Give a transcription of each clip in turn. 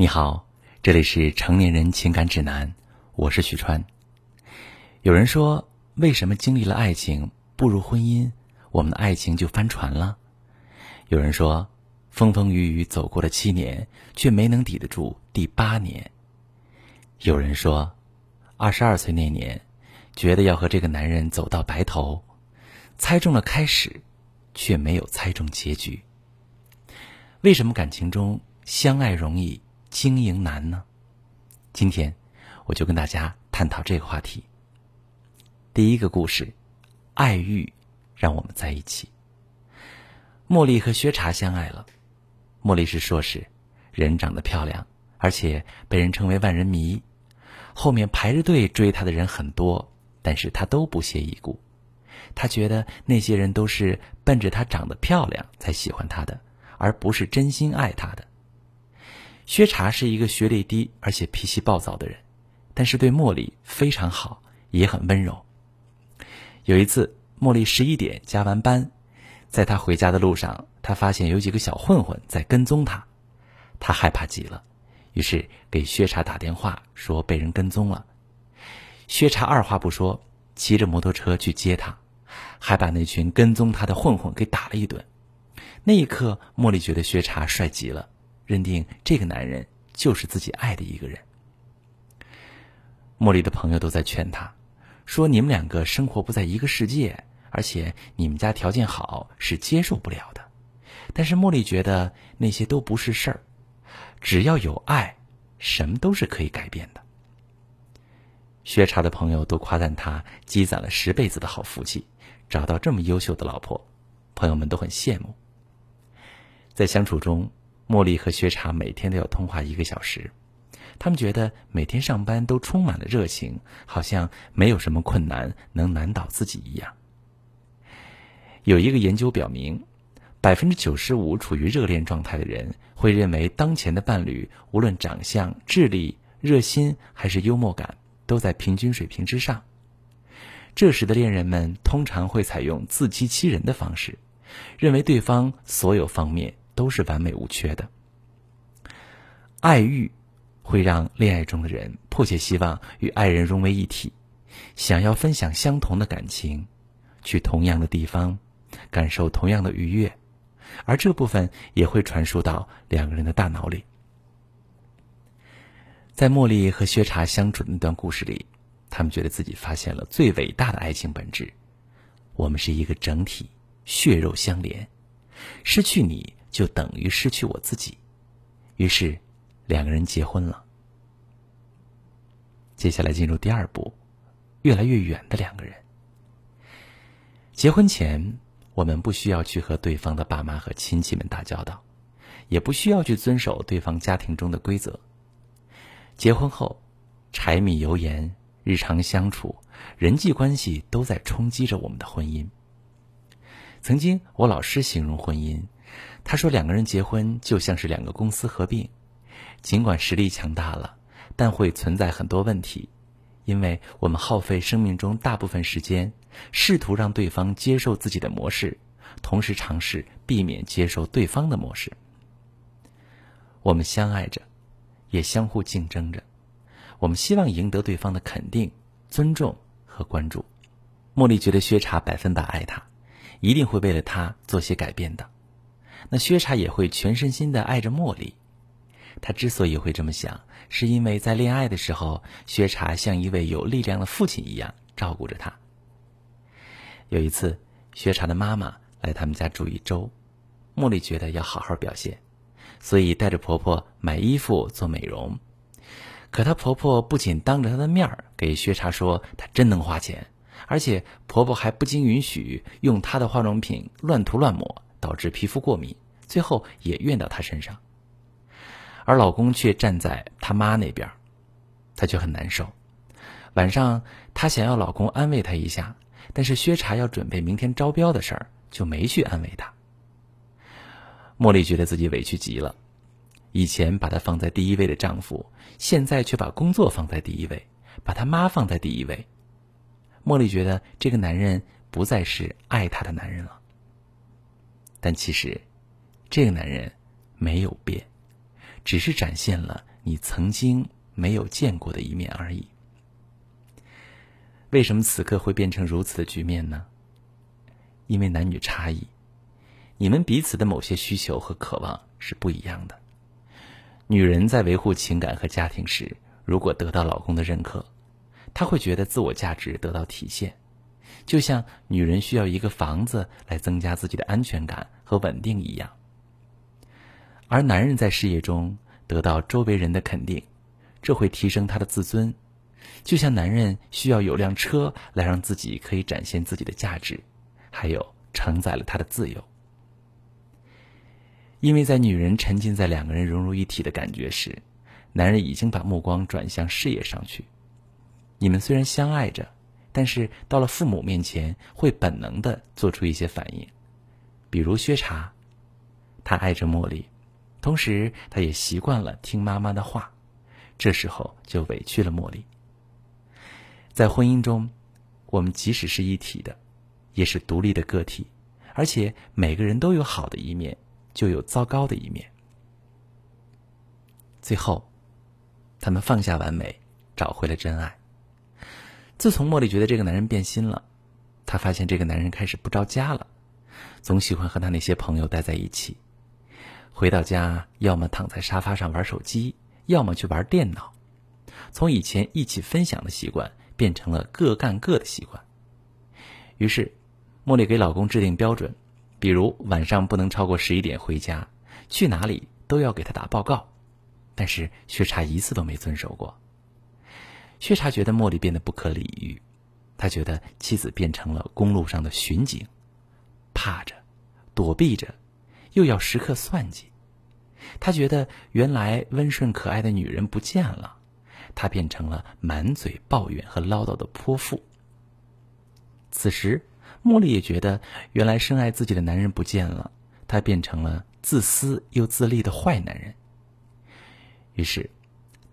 你好，这里是成年人情感指南，我是许川。有人说，为什么经历了爱情，步入婚姻，我们的爱情就翻船了？有人说，风风雨雨走过了七年，却没能抵得住第八年。有人说，二十二岁那年，觉得要和这个男人走到白头，猜中了开始，却没有猜中结局。为什么感情中相爱容易？经营难呢？今天我就跟大家探讨这个话题。第一个故事，爱欲让我们在一起。茉莉和薛茶相爱了。茉莉是硕士，人长得漂亮，而且被人称为万人迷。后面排着队追她的人很多，但是她都不屑一顾。她觉得那些人都是奔着她长得漂亮才喜欢她的，而不是真心爱她的。薛茶是一个学历低而且脾气暴躁的人，但是对茉莉非常好，也很温柔。有一次，茉莉十一点加完班，在她回家的路上，她发现有几个小混混在跟踪她，她害怕极了，于是给薛茶打电话说被人跟踪了。薛茶二话不说，骑着摩托车去接她，还把那群跟踪她的混混给打了一顿。那一刻，茉莉觉得薛茶帅极了。认定这个男人就是自己爱的一个人。茉莉的朋友都在劝他，说：“你们两个生活不在一个世界，而且你们家条件好，是接受不了的。”但是茉莉觉得那些都不是事儿，只要有爱，什么都是可以改变的。薛茶的朋友都夸赞他积攒了十辈子的好福气，找到这么优秀的老婆，朋友们都很羡慕。在相处中。茉莉和薛茶每天都要通话一个小时，他们觉得每天上班都充满了热情，好像没有什么困难能难倒自己一样。有一个研究表明，百分之九十五处于热恋状态的人会认为当前的伴侣无论长相、智力、热心还是幽默感都在平均水平之上。这时的恋人们通常会采用自欺欺人的方式，认为对方所有方面。都是完美无缺的。爱欲会让恋爱中的人迫切希望与爱人融为一体，想要分享相同的感情，去同样的地方，感受同样的愉悦，而这部分也会传输到两个人的大脑里。在茉莉和薛茶相处的那段故事里，他们觉得自己发现了最伟大的爱情本质：我们是一个整体，血肉相连，失去你。就等于失去我自己，于是两个人结婚了。接下来进入第二步，越来越远的两个人。结婚前，我们不需要去和对方的爸妈和亲戚们打交道，也不需要去遵守对方家庭中的规则。结婚后，柴米油盐、日常相处、人际关系都在冲击着我们的婚姻。曾经，我老师形容婚姻。他说：“两个人结婚就像是两个公司合并，尽管实力强大了，但会存在很多问题，因为我们耗费生命中大部分时间，试图让对方接受自己的模式，同时尝试避免接受对方的模式。我们相爱着，也相互竞争着，我们希望赢得对方的肯定、尊重和关注。”茉莉觉得薛茶百分百爱他，一定会为了他做些改变的。那薛茶也会全身心的爱着茉莉，他之所以会这么想，是因为在恋爱的时候，薛茶像一位有力量的父亲一样照顾着他。有一次，薛茶的妈妈来他们家住一周，茉莉觉得要好好表现，所以带着婆婆买衣服做美容。可她婆婆不仅当着她的面儿给薛茶说她真能花钱，而且婆婆还不经允许用她的化妆品乱涂乱抹。导致皮肤过敏，最后也怨到她身上，而老公却站在他妈那边，她却很难受。晚上，她想要老公安慰她一下，但是薛茶要准备明天招标的事儿，就没去安慰她。茉莉觉得自己委屈极了，以前把她放在第一位的丈夫，现在却把工作放在第一位，把她妈放在第一位。茉莉觉得这个男人不再是爱她的男人了。但其实，这个男人没有变，只是展现了你曾经没有见过的一面而已。为什么此刻会变成如此的局面呢？因为男女差异，你们彼此的某些需求和渴望是不一样的。女人在维护情感和家庭时，如果得到老公的认可，她会觉得自我价值得到体现，就像女人需要一个房子来增加自己的安全感和稳定一样。而男人在事业中得到周围人的肯定，这会提升他的自尊，就像男人需要有辆车来让自己可以展现自己的价值，还有承载了他的自由。因为在女人沉浸在两个人融入一体的感觉时，男人已经把目光转向事业上去。你们虽然相爱着，但是到了父母面前，会本能的做出一些反应，比如薛茶，他爱着茉莉，同时他也习惯了听妈妈的话，这时候就委屈了茉莉。在婚姻中，我们即使是一体的，也是独立的个体，而且每个人都有好的一面。就有糟糕的一面。最后，他们放下完美，找回了真爱。自从茉莉觉得这个男人变心了，她发现这个男人开始不着家了，总喜欢和他那些朋友待在一起。回到家，要么躺在沙发上玩手机，要么去玩电脑。从以前一起分享的习惯，变成了各干各的习惯。于是，茉莉给老公制定标准。比如晚上不能超过十一点回家，去哪里都要给他打报告，但是薛茶一次都没遵守过。薛茶觉得茉莉变得不可理喻，他觉得妻子变成了公路上的巡警，怕着，躲避着，又要时刻算计。他觉得原来温顺可爱的女人不见了，她变成了满嘴抱怨和唠叨的泼妇。此时。茉莉也觉得，原来深爱自己的男人不见了，他变成了自私又自利的坏男人。于是，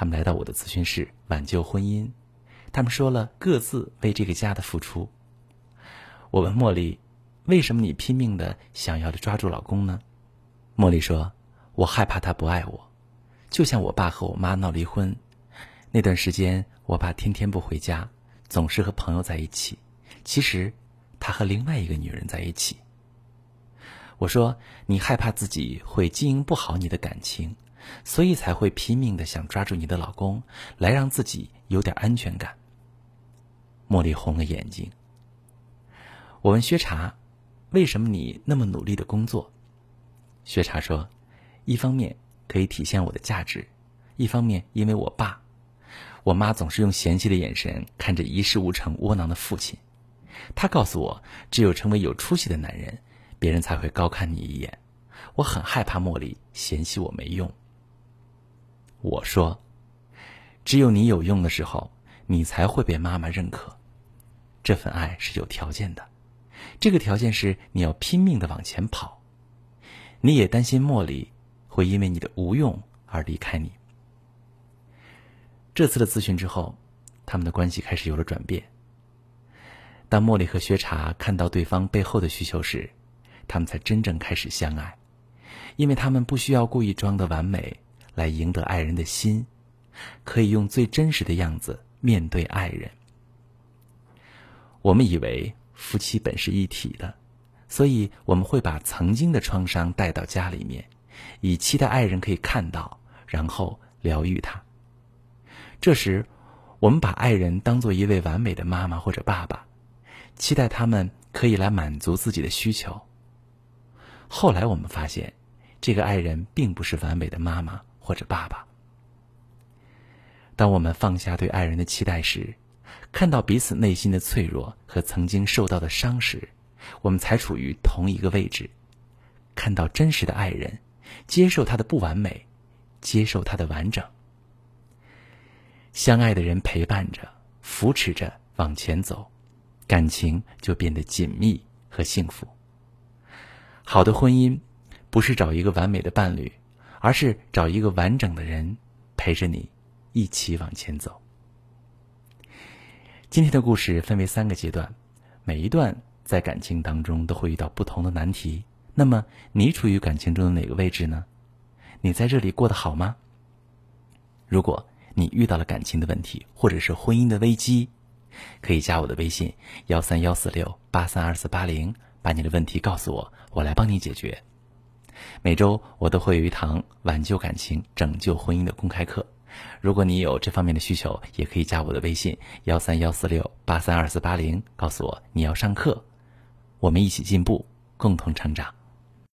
他们来到我的咨询室挽救婚姻。他们说了各自为这个家的付出。我问茉莉：“为什么你拼命的想要的抓住老公呢？”茉莉说：“我害怕他不爱我，就像我爸和我妈闹离婚，那段时间我爸天天不回家，总是和朋友在一起。其实……”他和另外一个女人在一起。我说：“你害怕自己会经营不好你的感情，所以才会拼命的想抓住你的老公，来让自己有点安全感。”茉莉红了眼睛。我问薛茶：“为什么你那么努力的工作？”薛茶说：“一方面可以体现我的价值，一方面因为我爸、我妈总是用嫌弃的眼神看着一事无成、窝囊的父亲。”他告诉我，只有成为有出息的男人，别人才会高看你一眼。我很害怕茉莉嫌弃我没用。我说，只有你有用的时候，你才会被妈妈认可。这份爱是有条件的，这个条件是你要拼命的往前跑。你也担心茉莉会因为你的无用而离开你。这次的咨询之后，他们的关系开始有了转变。当茉莉和薛茶看到对方背后的需求时，他们才真正开始相爱，因为他们不需要故意装的完美来赢得爱人的心，可以用最真实的样子面对爱人。我们以为夫妻本是一体的，所以我们会把曾经的创伤带到家里面，以期待爱人可以看到，然后疗愈他。这时，我们把爱人当做一位完美的妈妈或者爸爸。期待他们可以来满足自己的需求。后来我们发现，这个爱人并不是完美的妈妈或者爸爸。当我们放下对爱人的期待时，看到彼此内心的脆弱和曾经受到的伤时，我们才处于同一个位置，看到真实的爱人，接受他的不完美，接受他的完整。相爱的人陪伴着，扶持着往前走。感情就变得紧密和幸福。好的婚姻，不是找一个完美的伴侣，而是找一个完整的人陪着你一起往前走。今天的故事分为三个阶段，每一段在感情当中都会遇到不同的难题。那么你处于感情中的哪个位置呢？你在这里过得好吗？如果你遇到了感情的问题，或者是婚姻的危机，可以加我的微信幺三幺四六八三二四八零，把你的问题告诉我，我来帮你解决。每周我都会有一堂挽救感情、拯救婚姻的公开课。如果你有这方面的需求，也可以加我的微信幺三幺四六八三二四八零，告诉我你要上课，我们一起进步，共同成长。